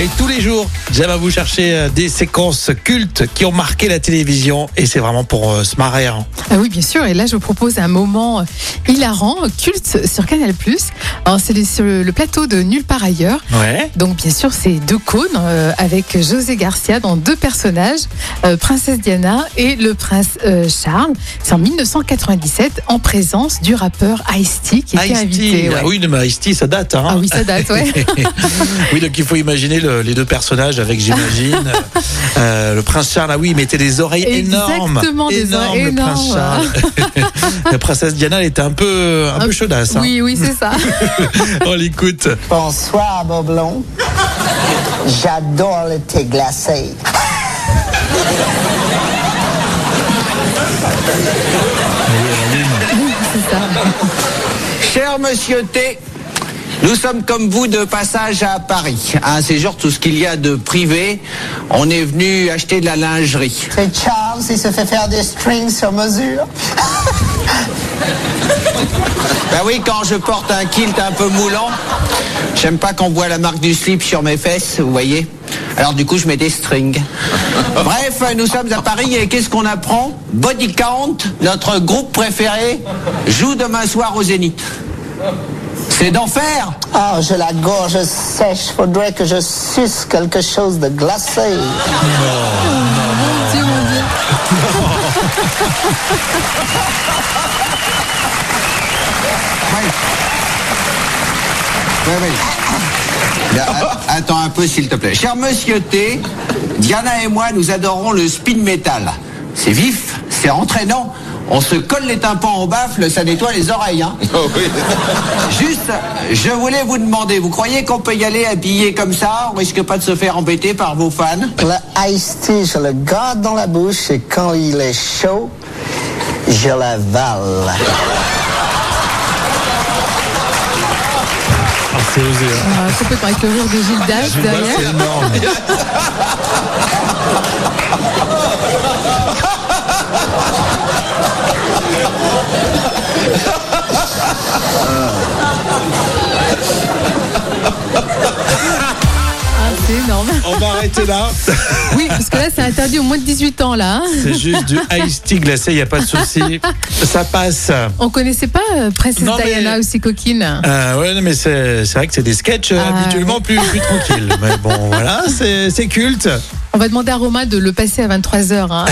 Et tous les jours, j'aime à vous chercher euh, des séquences cultes qui ont marqué la télévision et c'est vraiment pour euh, se marrer. hein. Ah oui, bien sûr. Et là, je vous propose un moment hilarant, culte sur Canal+. Alors, c'est sur le le plateau de Nulle part ailleurs. Ouais. Donc, bien sûr, c'est deux cônes euh, avec José Garcia dans deux personnages, euh, Princesse Diana et le prince euh, Charles. C'est en 1997 en présence du rappeur Ice-T qui était Ice-T. invité. ouais. Ah oui, mais Ice-T, ça date. Hein. Ah oui, ça date, ouais. oui, donc il faut imaginer le- les deux personnages avec, j'imagine, euh, le prince Charles. Ah oui, il mettait des oreilles énormes. Exactement, des Énormes, oreilles le prince énormes. Charles. la princesse Diana, elle était un peu, un peu chaudasse. hein. Oui, oui, c'est ça. On l'écoute. Bonsoir, Boblon. J'adore le thé glacé. c'est ça. Cher monsieur T, nous sommes comme vous de passage à Paris. Un séjour, tout ce qu'il y a de privé, on est venu acheter de la lingerie. C'est Charles, il se fait faire des strings sur mesure. Ben oui, quand je porte un kilt un peu moulant, j'aime pas qu'on voit la marque du slip sur mes fesses, vous voyez. Alors du coup, je mets des strings. Bref, nous sommes à Paris et qu'est-ce qu'on apprend? Body Count, notre groupe préféré, joue demain soir au Zénith. C'est d'enfer Ah, j'ai la gorge sèche. Faudrait que je suce quelque chose de glacé. Mon Dieu, mon Dieu. Oui, oui. Là, a- Attends un peu, s'il te plaît. Cher monsieur T, Diana et moi, nous adorons le speed metal. C'est vif, c'est entraînant. On se colle les tympans au baffle, ça nettoie les oreilles. Hein. Juste, je voulais vous demander, vous croyez qu'on peut y aller habillé comme ça On risque pas de se faire embêter par vos fans? Le iced tea, je le garde dans la bouche et quand il est chaud, je l'avale. Ah, c'est osé. hein. Ah, complètement avec le rire de Gilles Dash C'est derrière. énorme. On va arrêter là. Oui, parce que là, c'est interdit au moins de 18 ans, là. C'est juste du ice tea glacé, il n'y a pas de souci. Ça passe. On connaissait pas euh, Princesse Non, mais- Diana aussi coquine. Euh, ouais, non, mais c'est c'est vrai que c'est des sketchs euh, Ah, habituellement plus, plus tranquilles. Mais bon, voilà, c'est c'est culte. On va demander à Romain de le passer à 23h. Hein.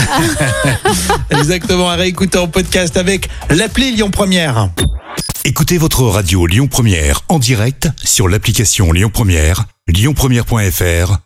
Exactement, à réécouter en podcast avec l'appli Lyon Première. Écoutez votre radio Lyon Première en direct sur l'application Lyon Première, lyonpremière.fr